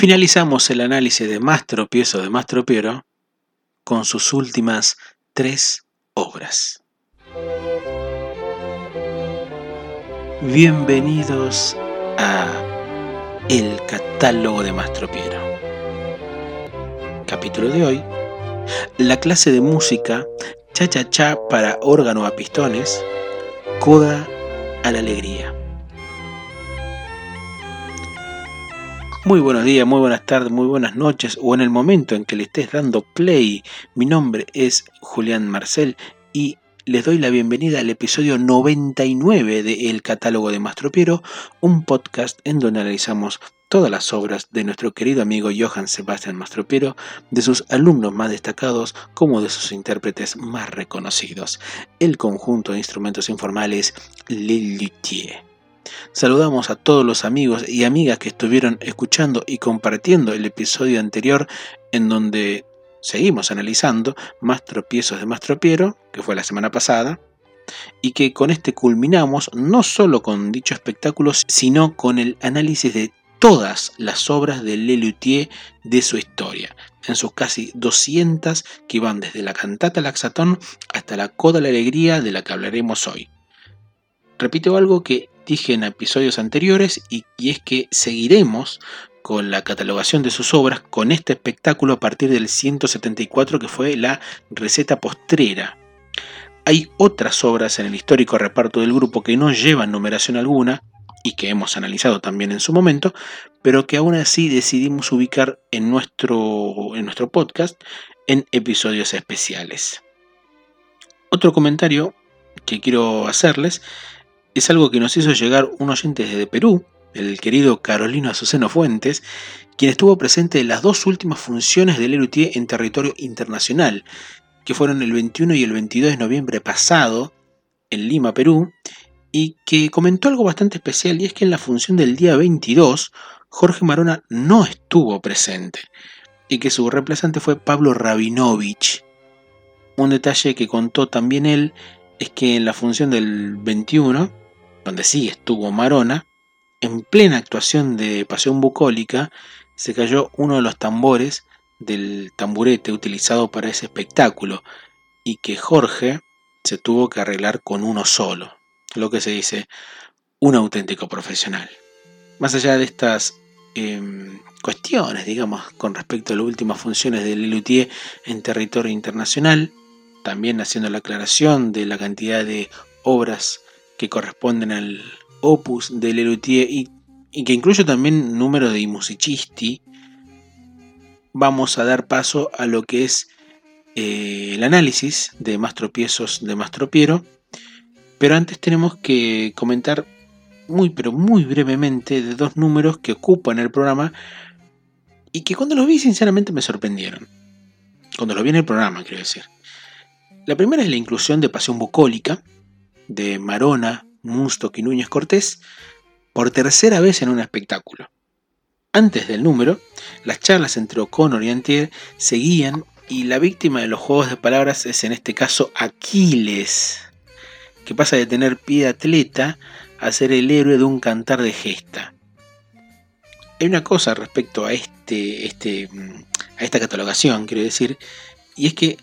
Finalizamos el análisis de Más Tropiezo de Más Tropiero con sus últimas tres obras. Bienvenidos a El catálogo de Mastropiero. Capítulo de hoy, la clase de música cha cha cha para órgano a pistones, coda a la alegría. Muy buenos días, muy buenas tardes, muy buenas noches o en el momento en que le estés dando play. Mi nombre es Julián Marcel y les doy la bienvenida al episodio 99 de El Catálogo de Mastropiero, un podcast en donde analizamos todas las obras de nuestro querido amigo Johann Sebastian Mastropiero, de sus alumnos más destacados como de sus intérpretes más reconocidos, el conjunto de instrumentos informales Le. Saludamos a todos los amigos y amigas que estuvieron escuchando y compartiendo el episodio anterior en donde seguimos analizando más tropiezos de Mastropiero, que fue la semana pasada, y que con este culminamos no solo con dicho espectáculo, sino con el análisis de todas las obras de Lelutier de su historia, en sus casi 200 que van desde la cantata Laxatón hasta la Coda la Alegría de la que hablaremos hoy. Repito algo que dije en episodios anteriores y, y es que seguiremos con la catalogación de sus obras con este espectáculo a partir del 174 que fue la receta postrera. Hay otras obras en el histórico reparto del grupo que no llevan numeración alguna y que hemos analizado también en su momento, pero que aún así decidimos ubicar en nuestro, en nuestro podcast en episodios especiales. Otro comentario que quiero hacerles es algo que nos hizo llegar un oyente desde Perú, el querido Carolino Azuceno Fuentes, quien estuvo presente en las dos últimas funciones del Lelutier en territorio internacional, que fueron el 21 y el 22 de noviembre pasado en Lima, Perú, y que comentó algo bastante especial y es que en la función del día 22 Jorge Marona no estuvo presente y que su reemplazante fue Pablo Rabinovich. Un detalle que contó también él es que en la función del 21, donde sí estuvo Marona, en plena actuación de Pasión Bucólica, se cayó uno de los tambores del tamburete utilizado para ese espectáculo y que Jorge se tuvo que arreglar con uno solo, lo que se dice un auténtico profesional. Más allá de estas em, cuestiones, digamos, con respecto a las últimas funciones de Lelutier en territorio internacional, también haciendo la aclaración de la cantidad de obras que corresponden al opus de Lelutier y, que incluye también número de musicisti, vamos a dar paso a lo que es eh, el análisis de más tropiezos de Mastropiero. Pero antes tenemos que comentar muy pero muy brevemente de dos números que ocupan el programa y que cuando los vi sinceramente me sorprendieron. Cuando los vi en el programa, quiero decir. La primera es la inclusión de Pasión Bucólica de Marona, Musto y Núñez Cortés por tercera vez en un espectáculo. Antes del número, las charlas entre O'Connor y Antier seguían y la víctima de los juegos de palabras es en este caso Aquiles, que pasa de tener pie de atleta a ser el héroe de un cantar de gesta. Hay una cosa respecto a, este, este, a esta catalogación, quiero decir, y es que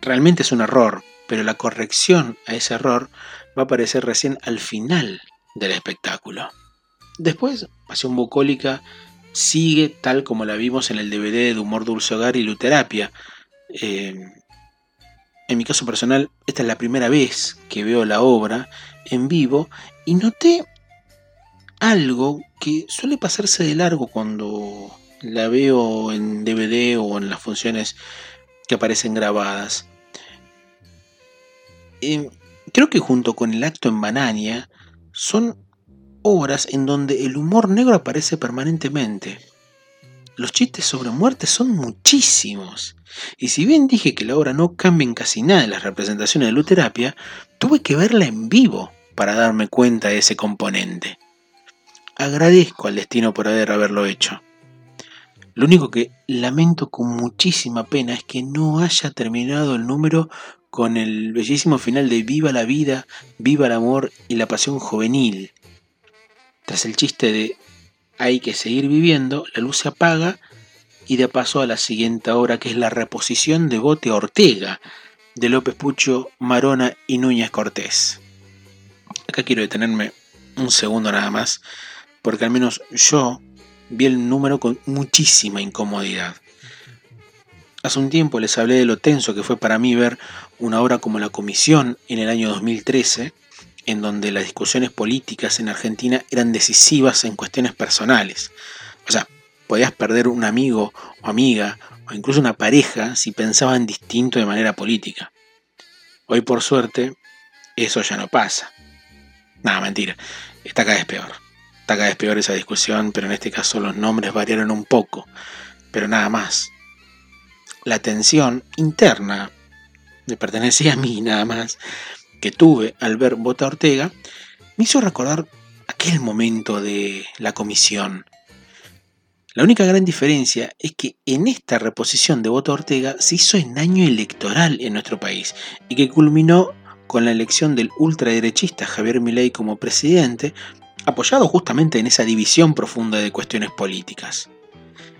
realmente es un error, pero la corrección a ese error va a aparecer recién al final del espectáculo. Después, Pasión Bucólica sigue tal como la vimos en el DVD de Humor Dulce Hogar y Luterapia. Eh, en mi caso personal, esta es la primera vez que veo la obra en vivo y noté algo que suele pasarse de largo cuando la veo en DVD o en las funciones que aparecen grabadas. Eh, creo que junto con el acto en Banania son obras en donde el humor negro aparece permanentemente. Los chistes sobre muerte son muchísimos. Y si bien dije que la obra no cambia en casi nada en las representaciones de Luterapia, tuve que verla en vivo para darme cuenta de ese componente. Agradezco al destino por haber haberlo hecho. Lo único que lamento con muchísima pena es que no haya terminado el número con el bellísimo final de Viva la vida, viva el amor y la pasión juvenil. Tras el chiste de hay que seguir viviendo, la luz se apaga y de paso a la siguiente obra que es la reposición de Bote Ortega de López Pucho, Marona y Núñez Cortés. Acá quiero detenerme un segundo nada más, porque al menos yo vi el número con muchísima incomodidad. Hace un tiempo les hablé de lo tenso que fue para mí ver una obra como La Comisión en el año 2013, en donde las discusiones políticas en Argentina eran decisivas en cuestiones personales. O sea, podías perder un amigo o amiga o incluso una pareja si pensaban distinto de manera política. Hoy por suerte eso ya no pasa. Nada, mentira. Está cada vez peor. Está cada vez peor esa discusión, pero en este caso los nombres variaron un poco. Pero nada más. La tensión interna, me pertenecía a mí nada más, que tuve al ver Bota Ortega, me hizo recordar aquel momento de la comisión. La única gran diferencia es que en esta reposición de Bota Ortega se hizo en año electoral en nuestro país y que culminó con la elección del ultraderechista Javier Milei como presidente, apoyado justamente en esa división profunda de cuestiones políticas.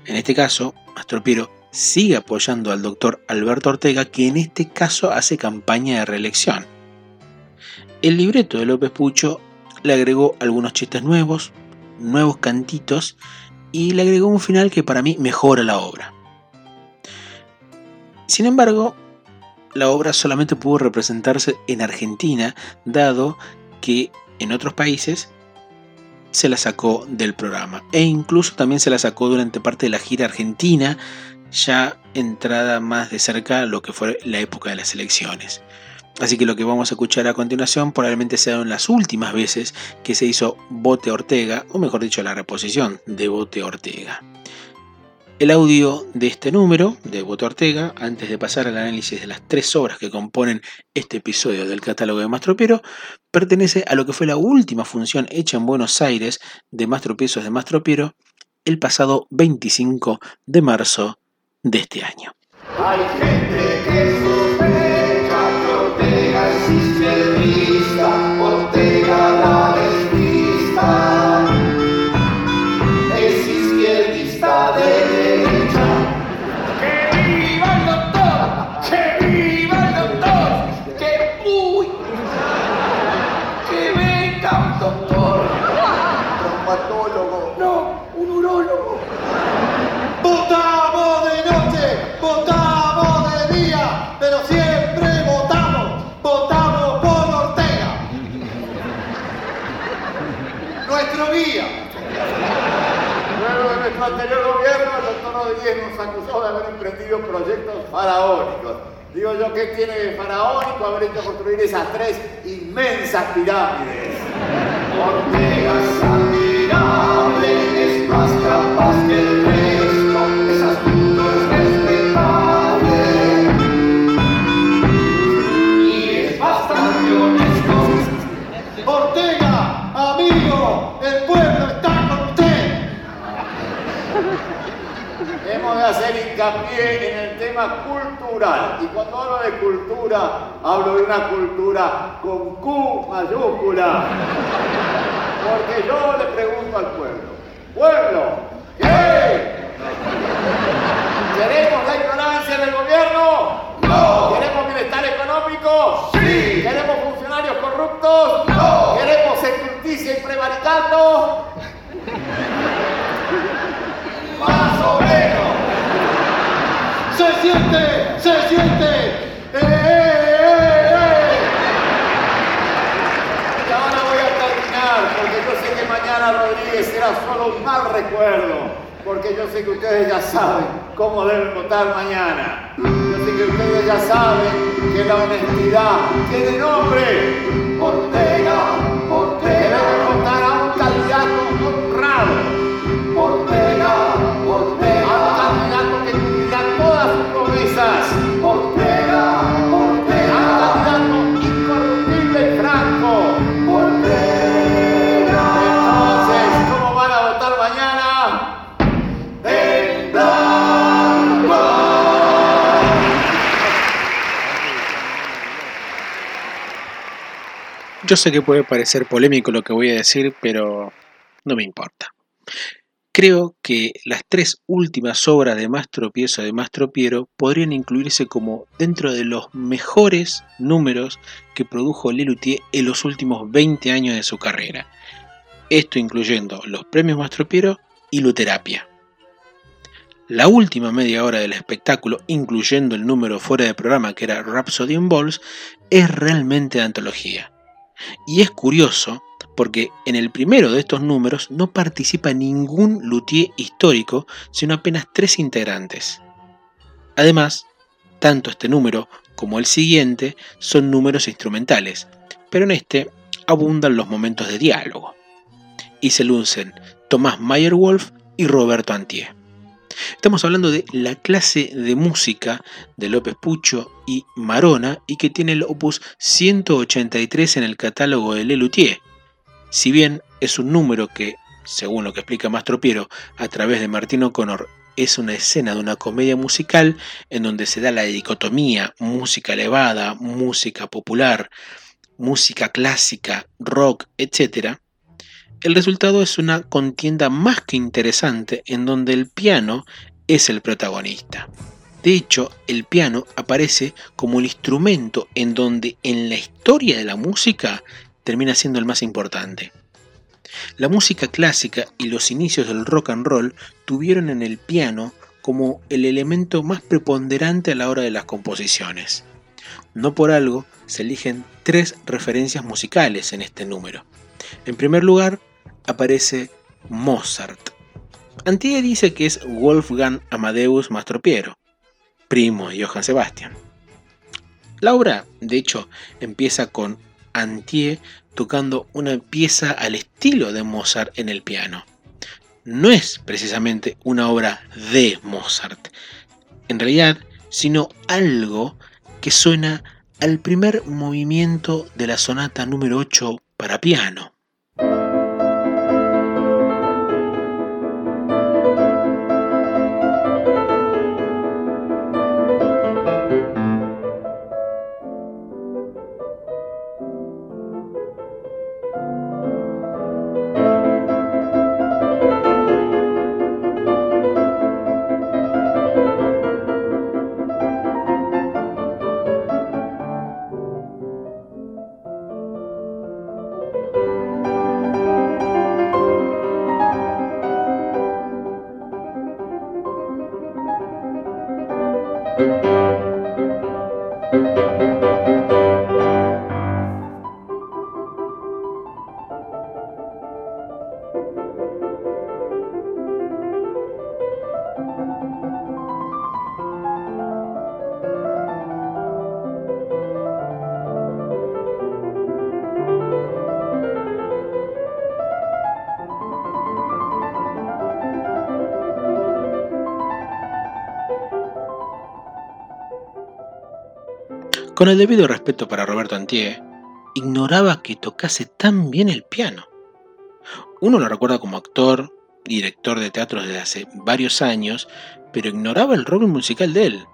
En este caso, Mastropiero sigue apoyando al doctor Alberto Ortega, que en este caso hace campaña de reelección. El libreto de López Pucho le agregó algunos chistes nuevos, nuevos cantitos y le agregó un final que para mí mejora la obra. Sin embargo, la obra solamente pudo representarse en Argentina, dado que en otros países se la sacó del programa. E incluso también se la sacó durante parte de la gira argentina, ya entrada más de cerca lo que fue la época de las elecciones. Así que lo que vamos a escuchar a continuación probablemente sean las últimas veces que se hizo Bote Ortega, o mejor dicho, la reposición de Bote Ortega. El audio de este número de Bote Ortega, antes de pasar al análisis de las tres obras que componen este episodio del catálogo de Mastropiero, pertenece a lo que fue la última función hecha en Buenos Aires de Mastropiezos de Mastropiero el pasado 25 de marzo de este año. Hay gente que anterior gobierno, el doctor Rodríguez nos acusó de haber emprendido proyectos faraónicos. Digo yo, ¿qué tiene de faraónico haber hecho construir esas tres inmensas pirámides? Ortega es admirable, es más capaz que el hacer hincapié en el tema cultural. Y cuando hablo de cultura, hablo de una cultura con Q mayúscula. Porque yo le pregunto al pueblo, pueblo, ¿qué? ¿Queremos la ignorancia del gobierno? No. ¿Queremos bienestar económico? Sí. ¿Queremos funcionarios corruptos? No. ¿Queremos ser justicia y prevaricando? Más o menos. Se siente, se siente. ¡Eh, eh, eh, eh! Ahora voy a terminar, porque yo sé que mañana Rodríguez será solo un mal recuerdo porque yo sé que ustedes ya saben cómo deben votar mañana. Yo sé que ustedes ya saben que la honestidad tiene nombre. Ortega, Ortega. Deben votar a un candidato honrado Yo sé que puede parecer polémico lo que voy a decir, pero no me importa. Creo que las tres últimas obras de Mastro Pieza de Mastro Piero podrían incluirse como dentro de los mejores números que produjo Lelutier en los últimos 20 años de su carrera. Esto incluyendo los premios Mastro Piero y Luterapia. La última media hora del espectáculo, incluyendo el número fuera de programa que era Rhapsody in Balls, es realmente de antología. Y es curioso porque en el primero de estos números no participa ningún luthier histórico, sino apenas tres integrantes. Además, tanto este número como el siguiente son números instrumentales, pero en este abundan los momentos de diálogo. Y se lucen Tomás Meyerwolf y Roberto Antier. Estamos hablando de la clase de música de López Pucho y Marona y que tiene el opus 183 en el catálogo de Lelutier. Si bien es un número que, según lo que explica Mastro Piero, a través de Martín O'Connor, es una escena de una comedia musical en donde se da la dicotomía música elevada, música popular, música clásica, rock, etc., el resultado es una contienda más que interesante en donde el piano es el protagonista. De hecho, el piano aparece como el instrumento en donde en la historia de la música termina siendo el más importante. La música clásica y los inicios del rock and roll tuvieron en el piano como el elemento más preponderante a la hora de las composiciones. No por algo se eligen tres referencias musicales en este número. En primer lugar, aparece Mozart. Antie dice que es Wolfgang Amadeus Mastropiero, primo de Johann Sebastian. La obra, de hecho, empieza con Antie tocando una pieza al estilo de Mozart en el piano. No es precisamente una obra de Mozart, en realidad, sino algo que suena al primer movimiento de la sonata número 8 para piano. Con el debido respeto para Roberto Antier, ignoraba que tocase tan bien el piano. Uno lo recuerda como actor, director de teatro desde hace varios años, pero ignoraba el rol musical de él.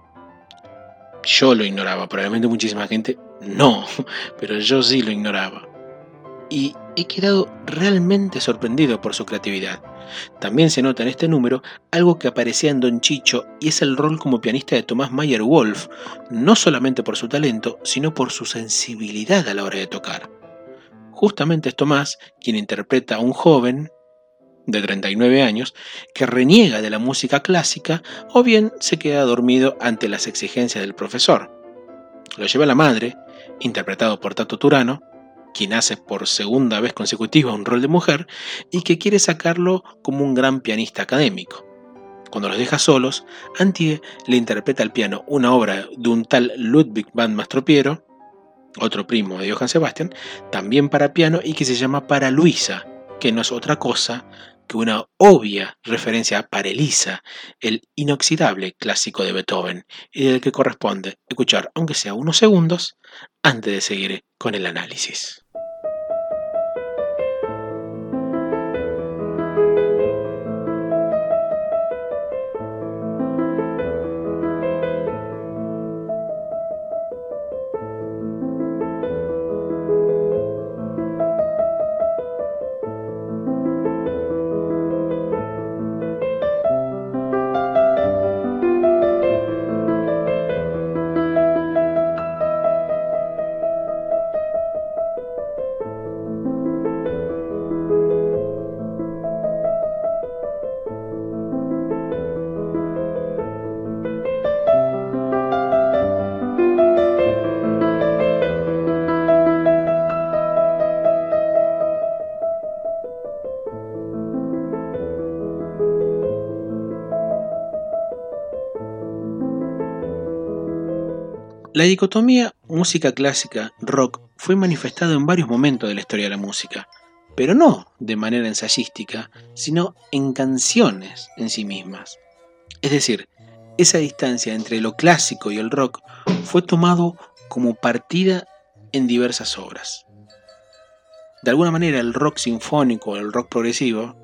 Yo lo ignoraba, probablemente muchísima gente no, pero yo sí lo ignoraba. Y he quedado realmente sorprendido por su creatividad. También se nota en este número algo que aparecía en Don Chicho y es el rol como pianista de Tomás Mayer Wolf, no solamente por su talento, sino por su sensibilidad a la hora de tocar. Justamente es Tomás quien interpreta a un joven de 39 años que reniega de la música clásica o bien se queda dormido ante las exigencias del profesor. Lo lleva la madre, interpretado por Tato Turano, quien hace por segunda vez consecutiva un rol de mujer y que quiere sacarlo como un gran pianista académico. Cuando los deja solos, Antie le interpreta al piano una obra de un tal Ludwig van Mastropiero, otro primo de Johann Sebastian, también para piano y que se llama Para Luisa, que no es otra cosa que una obvia referencia a Parelisa, el inoxidable clásico de Beethoven, y del que corresponde escuchar, aunque sea unos segundos, antes de seguir con el análisis. Dicotomía música clásica rock fue manifestada en varios momentos de la historia de la música, pero no de manera ensayística, sino en canciones en sí mismas. Es decir, esa distancia entre lo clásico y el rock fue tomado como partida en diversas obras. De alguna manera el rock sinfónico el rock progresivo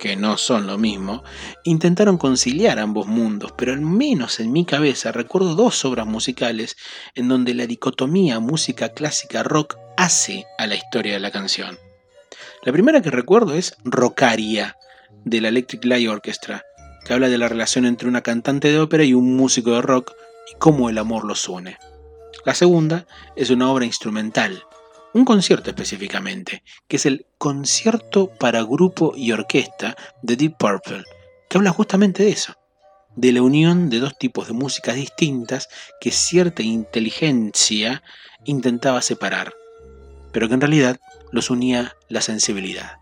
que no son lo mismo, intentaron conciliar ambos mundos, pero al menos en mi cabeza recuerdo dos obras musicales en donde la dicotomía música clásica rock hace a la historia de la canción. La primera que recuerdo es Rockaria, de la Electric Light Orchestra, que habla de la relación entre una cantante de ópera y un músico de rock y cómo el amor los une. La segunda es una obra instrumental, un concierto específicamente, que es el Concierto para Grupo y Orquesta de Deep Purple, que habla justamente de eso, de la unión de dos tipos de músicas distintas que cierta inteligencia intentaba separar, pero que en realidad los unía la sensibilidad.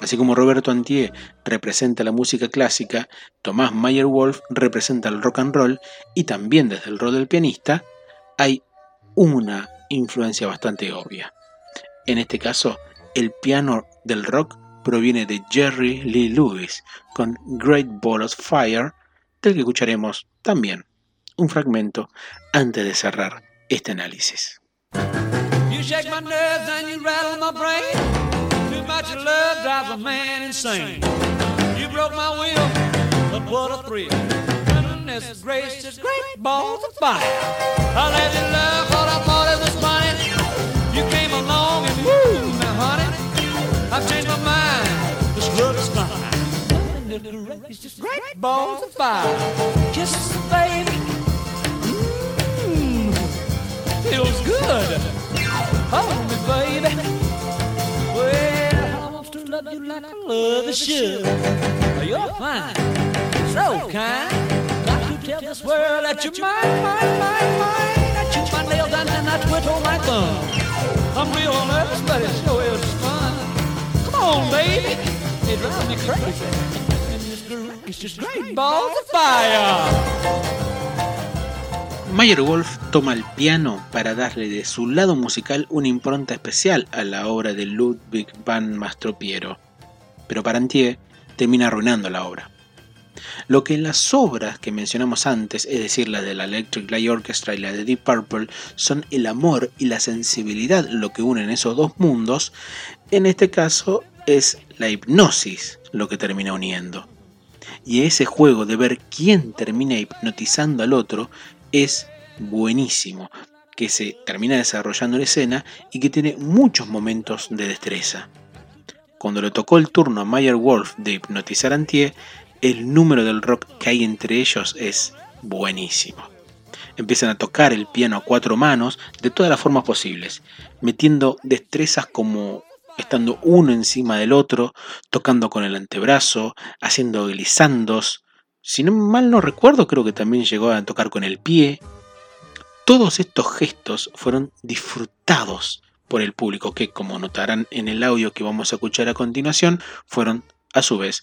Así como Roberto Antier representa la música clásica, Tomás Mayer Wolf representa el rock and roll y también desde el rol del pianista hay una influencia bastante obvia. En este caso, el piano del rock proviene de Jerry Lee Lewis con Great Ball of Fire, del que escucharemos también un fragmento antes de cerrar este análisis. Goodness gracious, great balls of fire. I let you love what I thought it was funny. You came along and woo, now honey, I've changed my mind. This love is fine. It's just great balls of fire. Kisses, baby. Mmm, feels good. Hold me, baby. Well, I want to love you like I love the should. You're fine, so kind. Tell. Mayer Wolf toma el piano para darle de su lado musical una impronta especial a la obra de Ludwig van Mastropiero, pero Parantier termina arruinando la obra. Lo que en las obras que mencionamos antes, es decir, la de la Electric Light Orchestra y la de Deep Purple, son el amor y la sensibilidad lo que unen esos dos mundos, en este caso es la hipnosis lo que termina uniendo. Y ese juego de ver quién termina hipnotizando al otro es buenísimo, que se termina desarrollando en escena y que tiene muchos momentos de destreza. Cuando le tocó el turno a Mayer Wolf de hipnotizar a Antie, el número del rock que hay entre ellos es buenísimo. Empiezan a tocar el piano a cuatro manos de todas las formas posibles, metiendo destrezas como estando uno encima del otro, tocando con el antebrazo, haciendo glissandos. Si no mal no recuerdo, creo que también llegó a tocar con el pie. Todos estos gestos fueron disfrutados por el público, que como notarán en el audio que vamos a escuchar a continuación, fueron a su vez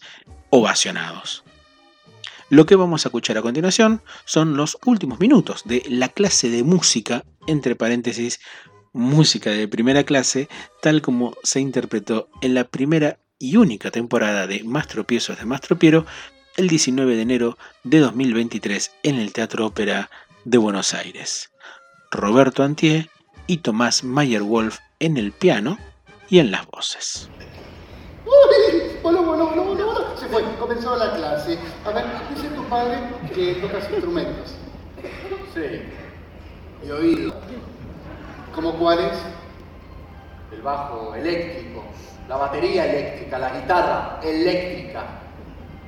ovacionados. Lo que vamos a escuchar a continuación son los últimos minutos de la clase de música, entre paréntesis, música de primera clase, tal como se interpretó en la primera y única temporada de Más tropiezos de Más el 19 de enero de 2023 en el Teatro Ópera de Buenos Aires. Roberto Antier y Tomás Mayer Wolf en el piano y en las voces. Bueno, bueno, bueno, bueno, bueno. Se fue, comenzó la clase. A ver, dice tu padre que tocas instrumentos. Sí. ¿Y oído? ¿Cómo cuáles? El bajo eléctrico, la batería eléctrica, la guitarra eléctrica.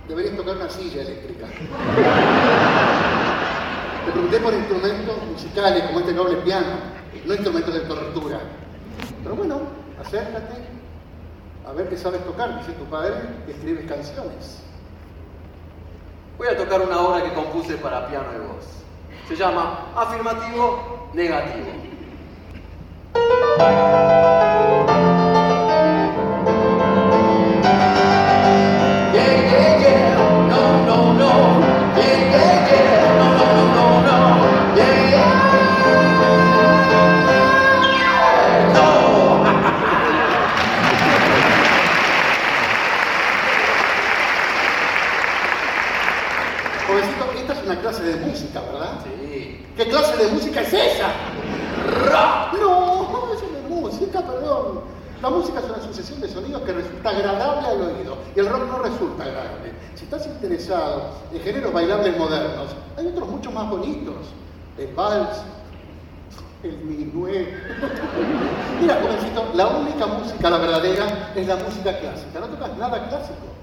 Deberías tocar una silla eléctrica. Te pregunté por instrumentos musicales como este noble piano, no instrumentos de tortura. Pero bueno, acércate, a ver qué sabes tocar, dice tu padre, que escribes canciones. Voy a tocar una obra que compuse para piano y voz. Se llama Afirmativo Negativo. De música, ¿verdad? Sí. ¿Qué clase de música es esa? Rock. No, eso no es música, perdón. La música es una sucesión de sonidos que resulta agradable al oído y el rock no resulta agradable. Si estás interesado en géneros bailables modernos, hay otros mucho más bonitos. El vals, el minué. Mira, jovencito, la única música, la verdadera, es la música clásica. No tocas nada clásico.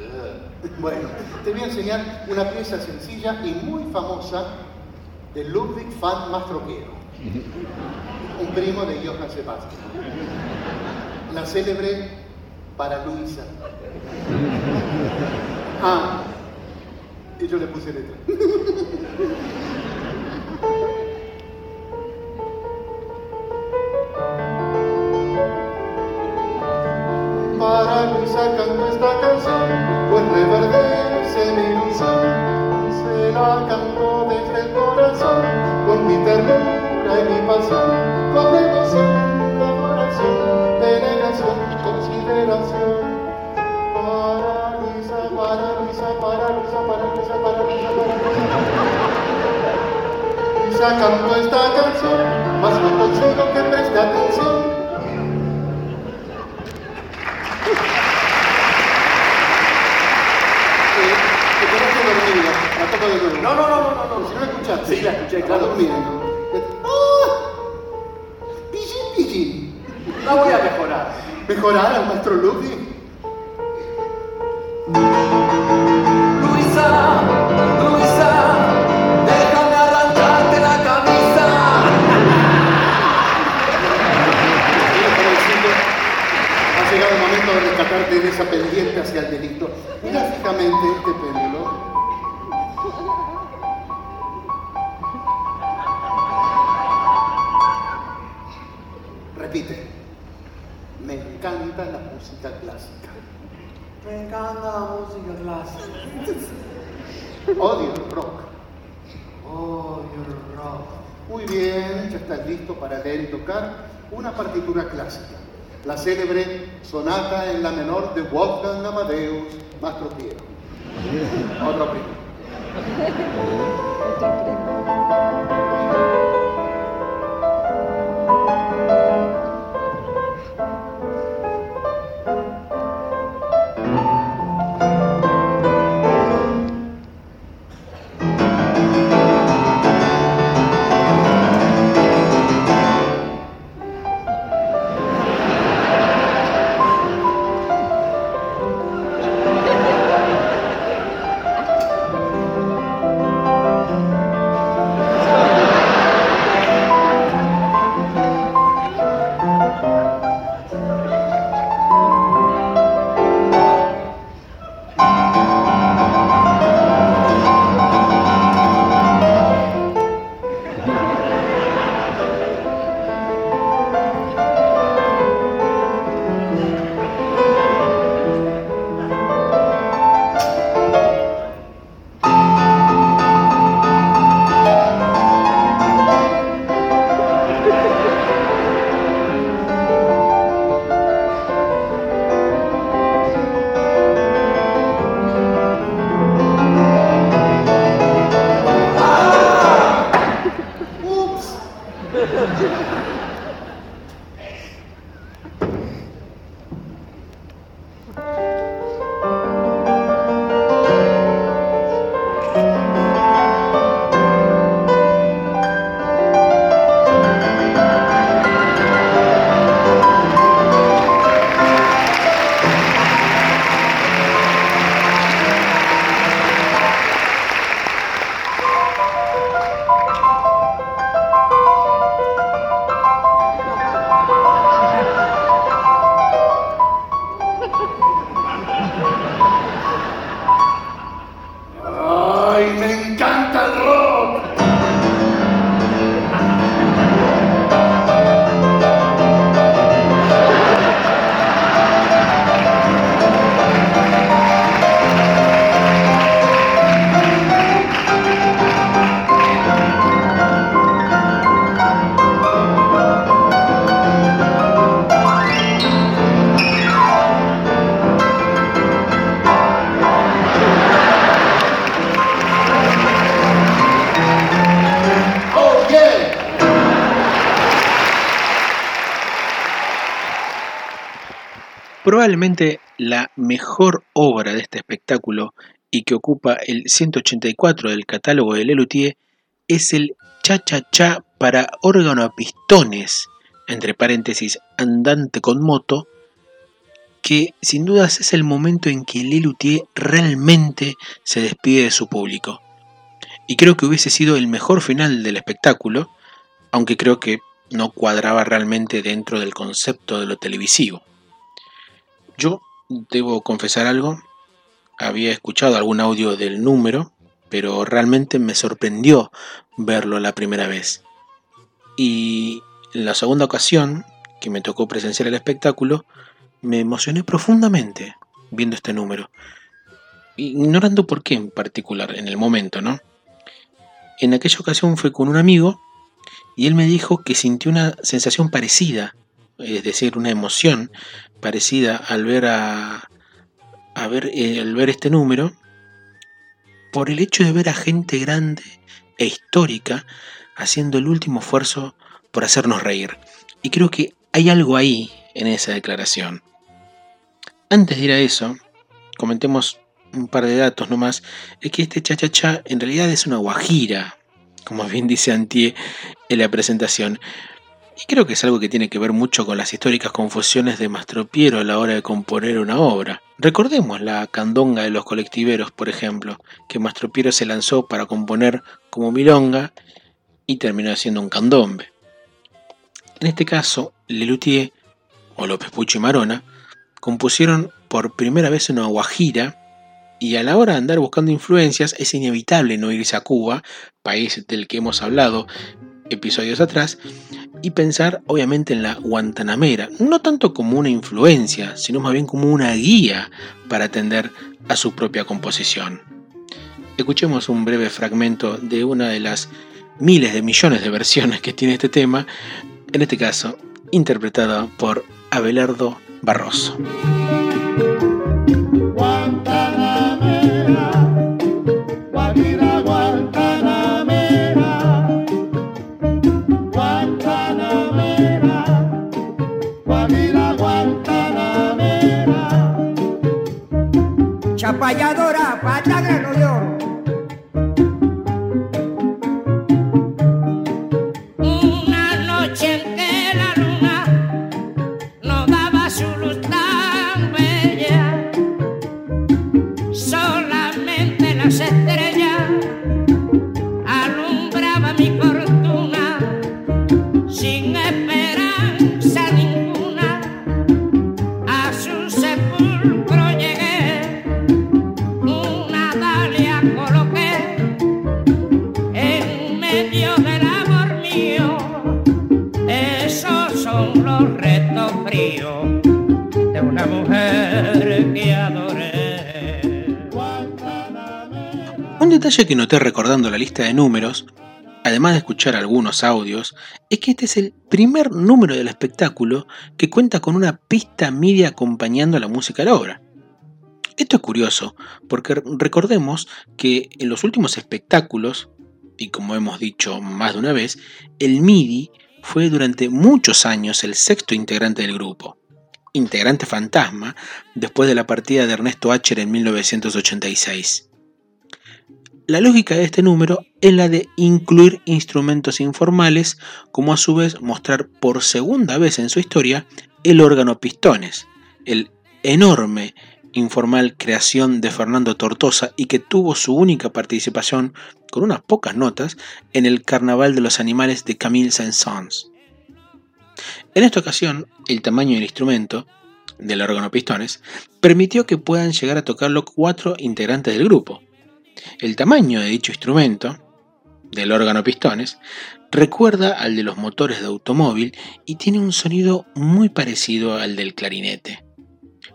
Bueno, te voy a enseñar una pieza sencilla y muy famosa de Ludwig van Mastropiero, un primo de Johann Sebastian. La célebre para Luisa. Ah, y yo le puse letra. esta canción, pues reverdece mi ilusión. Se la canto desde el corazón, con mi ternura y mi pasión, con devoción, adoración, veneración, consideración. Para Luisa, para Luisa, para Luisa, para Luisa, para Luisa, para Luisa. Luisa canto esta canción, mas no consigo que preste atención. De nuevo. No, no, no, no, no, no. Si no la escuchaste. Sí, la escuché, claro. durmiendo. ¡Ah! Pillín, pillín. La voy a mejorar. ¿Mejorar al maestro Ludwig? Una partitura clásica. La célebre sonata en la menor de Wolfgang Amadeus Mastro Piero. Otro primo. Probablemente la mejor obra de este espectáculo y que ocupa el 184 del catálogo de Lelutier es el Cha-Cha-Cha para órgano a pistones, entre paréntesis, andante con moto, que sin dudas es el momento en que Lelutier realmente se despide de su público. Y creo que hubiese sido el mejor final del espectáculo, aunque creo que no cuadraba realmente dentro del concepto de lo televisivo. Yo debo confesar algo, había escuchado algún audio del número, pero realmente me sorprendió verlo la primera vez. Y en la segunda ocasión que me tocó presenciar el espectáculo, me emocioné profundamente viendo este número, ignorando por qué en particular en el momento, ¿no? En aquella ocasión fue con un amigo y él me dijo que sintió una sensación parecida, es decir, una emoción parecida al ver a, ver, eh, al ver este número por el hecho de ver a gente grande e histórica haciendo el último esfuerzo por hacernos reír. Y creo que hay algo ahí en esa declaración. Antes de ir a eso, comentemos un par de datos nomás. Es que este cha-cha-cha en realidad es una guajira, como bien dice Antie en la presentación. Y creo que es algo que tiene que ver mucho con las históricas confusiones de Mastropiero a la hora de componer una obra. Recordemos la candonga de los colectiveros, por ejemplo, que Mastropiero se lanzó para componer como milonga y terminó haciendo un candombe. En este caso, Lelutier, o López Pucho y Marona, compusieron por primera vez una guajira y a la hora de andar buscando influencias es inevitable no irse a Cuba, país del que hemos hablado episodios atrás, y pensar obviamente en la Guantanamera, no tanto como una influencia, sino más bien como una guía para atender a su propia composición. Escuchemos un breve fragmento de una de las miles de millones de versiones que tiene este tema, en este caso interpretada por Abelardo Barroso. Payadora, pata de. Detalle que noté recordando la lista de números, además de escuchar algunos audios, es que este es el primer número del espectáculo que cuenta con una pista media acompañando la música de la obra. Esto es curioso, porque recordemos que en los últimos espectáculos, y como hemos dicho más de una vez, el MIDI fue durante muchos años el sexto integrante del grupo, integrante fantasma después de la partida de Ernesto Acher en 1986. La lógica de este número es la de incluir instrumentos informales, como a su vez mostrar por segunda vez en su historia el órgano pistones, el enorme informal creación de Fernando Tortosa y que tuvo su única participación con unas pocas notas en el Carnaval de los Animales de Camille Saint-Saëns. En esta ocasión, el tamaño del instrumento, del órgano pistones, permitió que puedan llegar a tocarlo cuatro integrantes del grupo, el tamaño de dicho instrumento, del órgano pistones, recuerda al de los motores de automóvil y tiene un sonido muy parecido al del clarinete.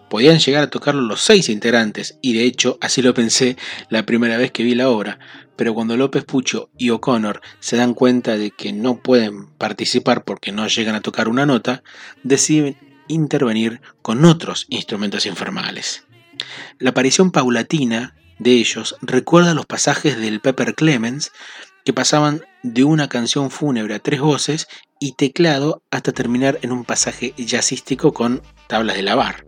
Podían llegar a tocarlo los seis integrantes, y de hecho así lo pensé la primera vez que vi la obra, pero cuando López Pucho y O'Connor se dan cuenta de que no pueden participar porque no llegan a tocar una nota, deciden intervenir con otros instrumentos informales. La aparición paulatina de ellos recuerda los pasajes del Pepper Clemens que pasaban de una canción fúnebre a tres voces y teclado hasta terminar en un pasaje jazzístico con tablas de lavar.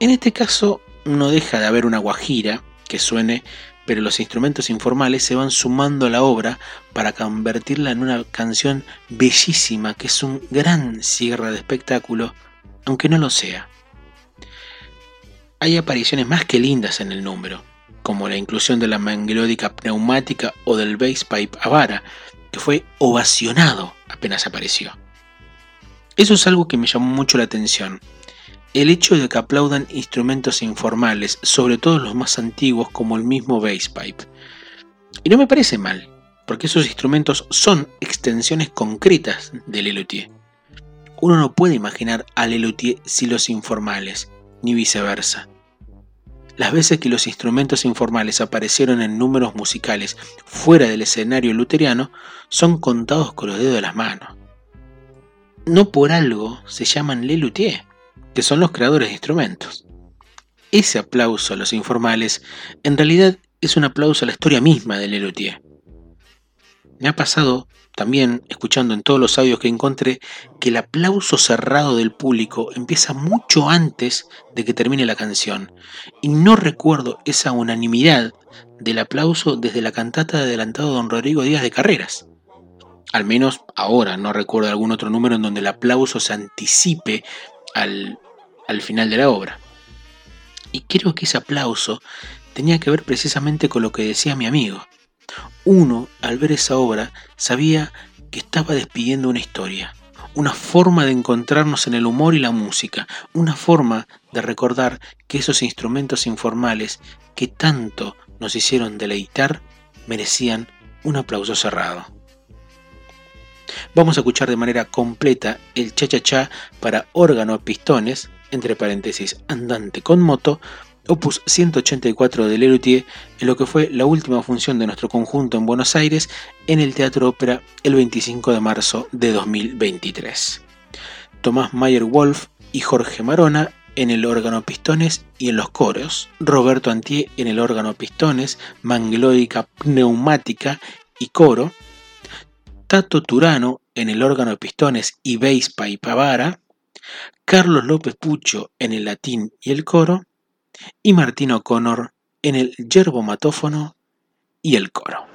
En este caso no deja de haber una guajira que suene, pero los instrumentos informales se van sumando a la obra para convertirla en una canción bellísima que es un gran cierre de espectáculo, aunque no lo sea. Hay apariciones más que lindas en el número, como la inclusión de la melódica pneumática o del bass pipe Avara, que fue ovacionado apenas apareció. Eso es algo que me llamó mucho la atención. El hecho de que aplaudan instrumentos informales, sobre todo los más antiguos como el mismo bass pipe. Y no me parece mal, porque esos instrumentos son extensiones concretas del Lelutier. Uno no puede imaginar al Lelutier sin los informales, ni viceversa. Las veces que los instrumentos informales aparecieron en números musicales fuera del escenario luteriano son contados con los dedos de las manos. No por algo se llaman Le que son los creadores de instrumentos. Ese aplauso a los informales en realidad es un aplauso a la historia misma de Le. Me ha pasado también, escuchando en todos los audios que encontré, que el aplauso cerrado del público empieza mucho antes de que termine la canción. Y no recuerdo esa unanimidad del aplauso desde la cantata de adelantado Don Rodrigo Díaz de Carreras. Al menos ahora no recuerdo algún otro número en donde el aplauso se anticipe al, al final de la obra. Y creo que ese aplauso tenía que ver precisamente con lo que decía mi amigo uno, al ver esa obra, sabía que estaba despidiendo una historia, una forma de encontrarnos en el humor y la música, una forma de recordar que esos instrumentos informales que tanto nos hicieron deleitar merecían un aplauso cerrado. Vamos a escuchar de manera completa el cha-cha-cha para órgano pistones, entre paréntesis andante con moto, opus 184 de Lelutier, en lo que fue la última función de nuestro conjunto en Buenos Aires en el Teatro Ópera el 25 de marzo de 2023. Tomás Mayer Wolf y Jorge Marona en el órgano pistones y en los coros, Roberto Antier en el órgano pistones, manglódica pneumática y coro, Tato Turano en el órgano pistones y bass pipe vara, Carlos López Pucho en el latín y el coro, y Martín O'Connor en el yerbomatófono y el coro.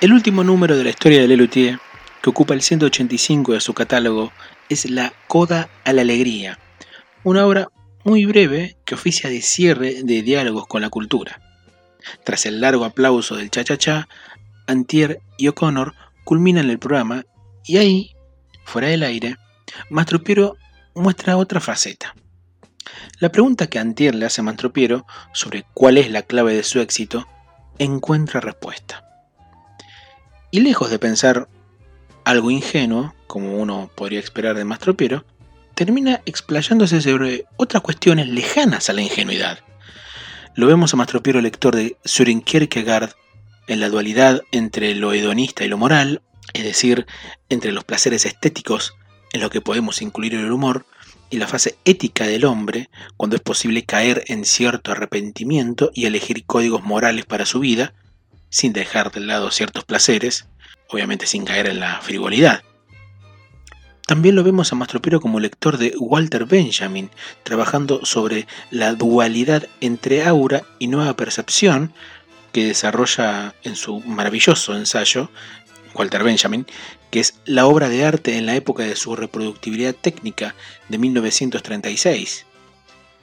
El último número de la historia de Lelutier, que ocupa el 185 de su catálogo, es La Coda a la Alegría, una obra muy breve que oficia de cierre de diálogos con la cultura. Tras el largo aplauso del cha-cha-cha, Antier y O'Connor culminan el programa y ahí, fuera del aire, Mastropiero muestra otra faceta. La pregunta que Antier le hace a Mastropiero sobre cuál es la clave de su éxito encuentra respuesta. Y lejos de pensar algo ingenuo, como uno podría esperar de Mastropiero, termina explayándose sobre otras cuestiones lejanas a la ingenuidad. Lo vemos a Mastropiero lector de Søren Kierkegaard en la dualidad entre lo hedonista y lo moral, es decir, entre los placeres estéticos en lo que podemos incluir el humor, y la fase ética del hombre, cuando es posible caer en cierto arrepentimiento y elegir códigos morales para su vida, sin dejar de lado ciertos placeres, obviamente sin caer en la frivolidad. También lo vemos a Mastropiero como lector de Walter Benjamin, trabajando sobre la dualidad entre aura y nueva percepción que desarrolla en su maravilloso ensayo Walter Benjamin, que es la obra de arte en la época de su reproductibilidad técnica de 1936.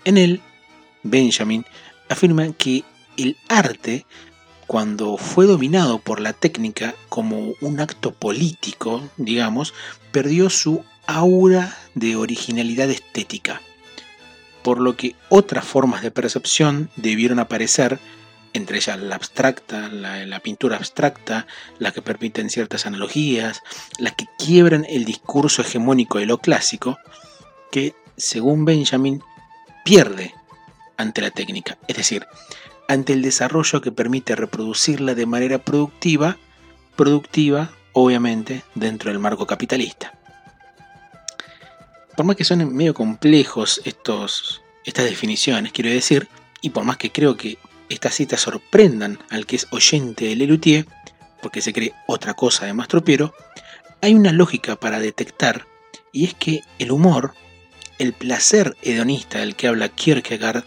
En él, Benjamin afirma que el arte cuando fue dominado por la técnica como un acto político, digamos, perdió su aura de originalidad estética, por lo que otras formas de percepción debieron aparecer, entre ellas la abstracta, la, pintura abstracta, las que permiten ciertas analogías, las que quiebran el discurso hegemónico de lo clásico, que, según Benjamin, pierde ante la técnica. Es decir, ante el desarrollo que permite reproducirla de manera productiva, productiva obviamente dentro del marco capitalista. Por más que suenen medio complejos estos, estas definiciones, quiero decir, y por más que creo que estas citas sorprendan al que es oyente de Lelutier, porque se cree otra cosa de Mastropiero, hay una lógica para detectar, y es que el humor, el placer hedonista del que habla Kierkegaard,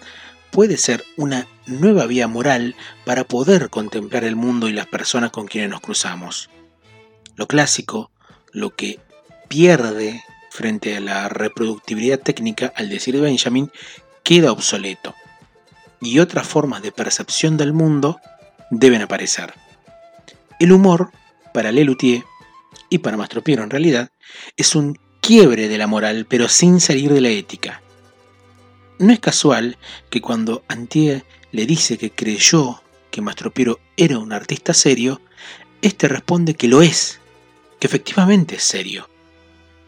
puede ser una nueva vía moral para poder contemplar el mundo y las personas con quienes nos cruzamos. Lo clásico, lo que pierde frente a la reproductibilidad técnica, al decir Benjamin, queda obsoleto. Y otras formas de percepción del mundo deben aparecer. El humor, para Lelutier y para Mastropiero en realidad, es un quiebre de la moral, pero sin salir de la ética. No es casual que cuando Antier le dice que creyó que Mastropiero era un artista serio, este responde que lo es, que efectivamente es serio,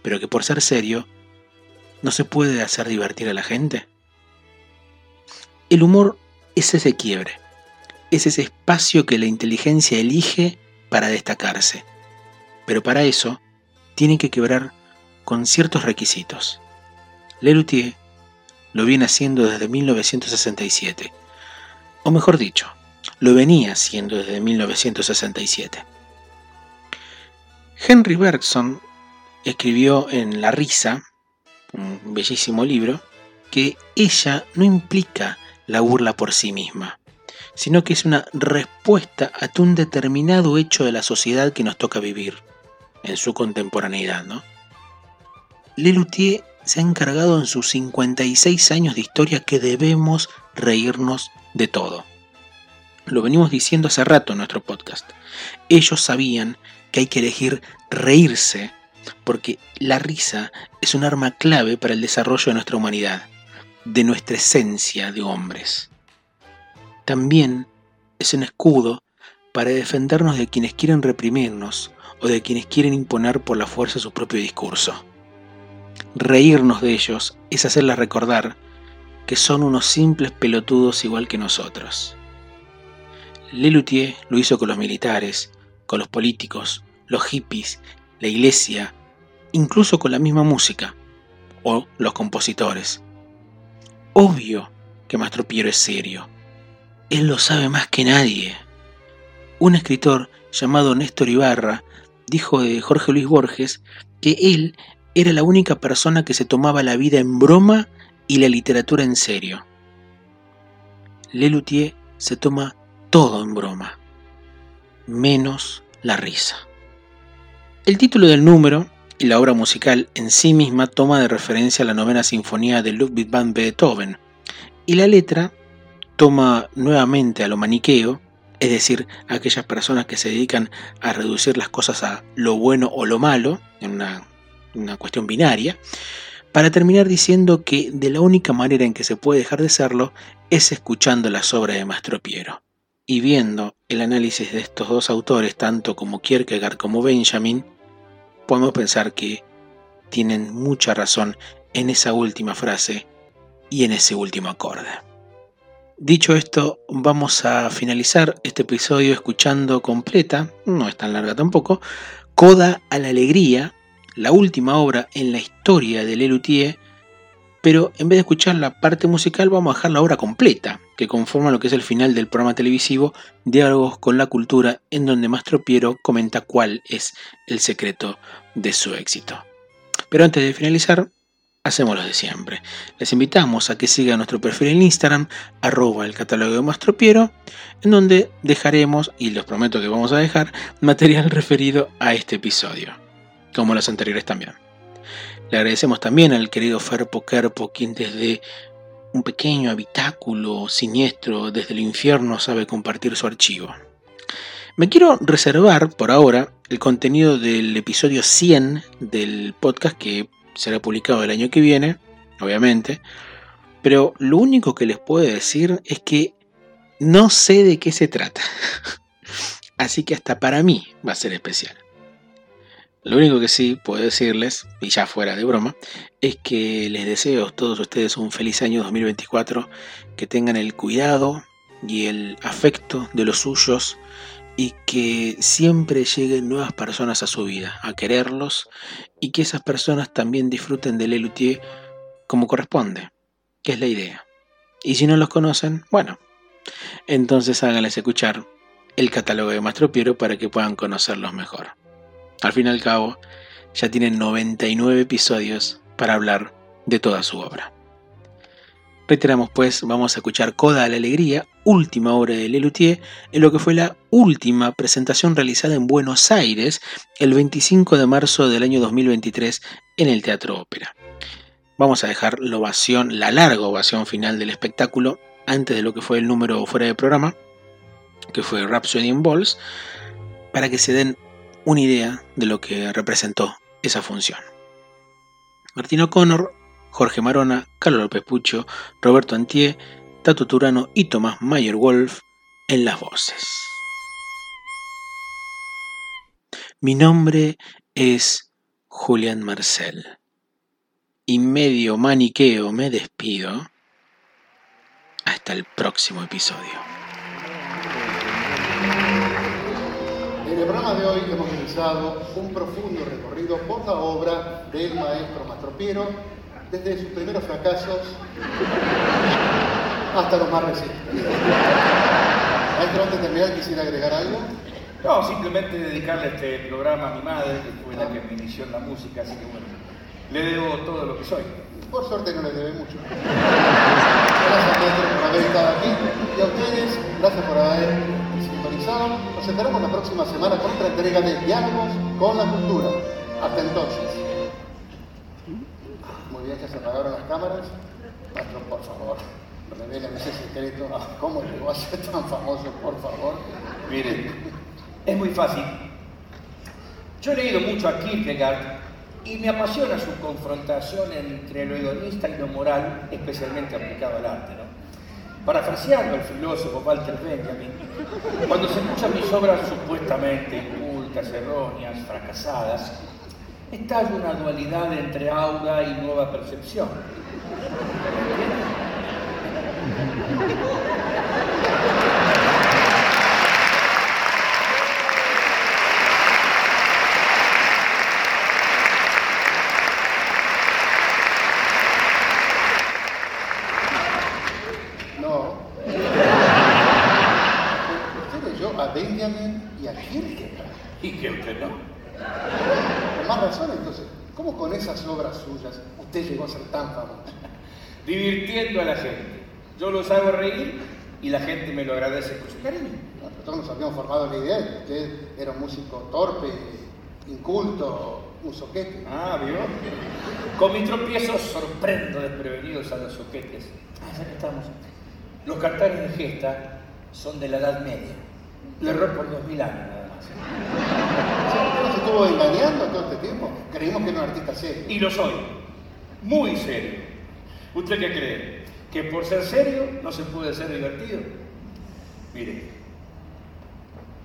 pero que por ser serio no se puede hacer divertir a la gente. El humor es ese quiebre, es ese espacio que la inteligencia elige para destacarse, pero para eso tiene que quebrar con ciertos requisitos. Lelutier lo viene haciendo desde 1967. O mejor dicho, lo venía haciendo desde 1967. Henry Bergson escribió en La risa, un bellísimo libro, que ella no implica la burla por sí misma, sino que es una respuesta a un determinado hecho de la sociedad que nos toca vivir en su contemporaneidad. ¿no? Lelutier se ha encargado en sus 56 años de historia que debemos reírnos de todo. Lo venimos diciendo hace rato en nuestro podcast. Ellos sabían que hay que elegir reírse porque la risa es un arma clave para el desarrollo de nuestra humanidad, de nuestra esencia de hombres. También es un escudo para defendernos de quienes quieren reprimirnos o de quienes quieren imponer por la fuerza su propio discurso. Reírnos de ellos es hacerles recordar que son unos simples pelotudos igual que nosotros. Lelutier lo hizo con los militares, con los políticos, los hippies, la iglesia, incluso con la misma música, o los compositores. Obvio que Mastro Piero es serio. Él lo sabe más que nadie. Un escritor llamado Néstor Ibarra dijo de Jorge Luis Borges que él era la única persona que se tomaba la vida en broma y la literatura en serio. Lelutier se toma todo en broma, menos la risa. El título del número y la obra musical en sí misma toma de referencia a la novena sinfonía de Ludwig van Beethoven, y la letra toma nuevamente a lo maniqueo, es decir, a aquellas personas que se dedican a reducir las cosas a lo bueno o lo malo, en una, una cuestión binaria, para terminar diciendo que de la única manera en que se puede dejar de serlo es escuchando las obras de Mastro Piero. Y viendo el análisis de estos dos autores, tanto como Kierkegaard como Benjamin, podemos pensar que tienen mucha razón en esa última frase y en ese último acorde. Dicho esto, vamos a finalizar este episodio escuchando completa, no es tan larga tampoco, Coda a la Alegría, la última obra en la historia de Lelutier, pero en vez de escuchar la parte musical vamos a dejar la obra completa, que conforma lo que es el final del programa televisivo Diálogos con la Cultura, en donde Mastro Piero comenta cuál es el secreto de su éxito. Pero antes de finalizar, hacemos lo de siempre. Les invitamos a que sigan nuestro perfil en Instagram, arroba el catálogo de Mastro Piero, en donde dejaremos, y les prometo que vamos a dejar, material referido a este episodio, como los anteriores también. Le agradecemos también al querido Ferpo Kerpo, quien desde un pequeño habitáculo siniestro desde el infierno sabe compartir su archivo. Me quiero reservar por ahora el contenido del episodio 100 del podcast que será publicado el año que viene, obviamente, pero lo único que les puedo decir es que no sé de qué se trata. Así que hasta para mí va a ser especial. Lo único que sí puedo decirles, y ya fuera de broma, es que les deseo a todos ustedes un feliz año 2024, que tengan el cuidado y el afecto de los suyos y que siempre lleguen nuevas personas a su vida, a quererlos y que esas personas también disfruten de Lelutier como corresponde, que es la idea. Y si no los conocen, bueno, entonces háganles escuchar el catálogo de Mastro Piero para que puedan conocerlos mejor. Al fin y al cabo, ya tienen 99 episodios para hablar de toda su obra. Reiteramos pues, vamos a escuchar Coda a la Alegría, última obra de Lelutier, en lo que fue la última presentación realizada en Buenos Aires el 25 de marzo del año 2023 en el Teatro Ópera. Vamos a dejar la ovación, la larga ovación final del espectáculo antes de lo que fue el número fuera de programa, que fue Rhapsody in Balls, para que se den una idea de lo que representó esa función. Martino O'Connor Jorge Marona, Carlos López Pucho, Roberto Antier, Tato Turano y Tomás Mayer Wolf en las voces. Mi nombre es Julián Marcel y medio maniqueo me despido hasta el próximo episodio. El programa de hoy hemos realizado un profundo recorrido por la obra del maestro Mastropiero desde sus primeros fracasos hasta los más recientes. Maestro, antes de terminar, quisiera agregar algo. No, simplemente dedicarle este programa a mi madre, que fue la que me inició en la música, así que bueno, le debo todo lo que soy. Por suerte no le debe mucho. Gracias, maestro, por haber estado aquí. Y a ustedes, gracias por haber Nos enteramos la próxima semana con otra entrega de Diálogos con la Cultura. Hasta entonces. Muy bien, que se apagaron las cámaras. Maestro, por favor, revelen ese secreto. ¿Cómo llegó a ser tan famoso, por favor? Miren, es muy fácil. Yo he leído mucho a Kierkegaard y me apasiona su confrontación entre lo hedonista y lo moral, especialmente aplicado al arte. ¿no? Parafraseando al filósofo Walter Benjamin, cuando se escuchan mis obras supuestamente incultas, erróneas, fracasadas, estalla una dualidad entre auda y nueva percepción. No. Usted leyó a Benjamin y a Kierkegaard. Y que usted no. Con más razón, entonces, ¿cómo con esas obras suyas usted llegó a ser tan famoso? Divirtiendo a la gente. Yo los hago reír y la gente me lo agradece con su cariño. nosotros nos habíamos formado la idea de que usted era un músico torpe, inculto, un soquete. Ah, ¿vio? Con mis tropiezos sorprendo desprevenidos a los soquetes. Ah, ya que estamos. Los cantares de gesta son de la Edad Media. Le error por dos mil años nada más. ¿Usted nos estuvo engañando todo este tiempo? Creímos que era un artista serio. Y lo soy. Muy serio. ¿Usted qué cree? ¿Que por ser serio no se puede ser divertido? Mire,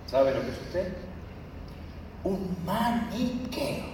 ¿sabe lo que es usted? Un maniqueo.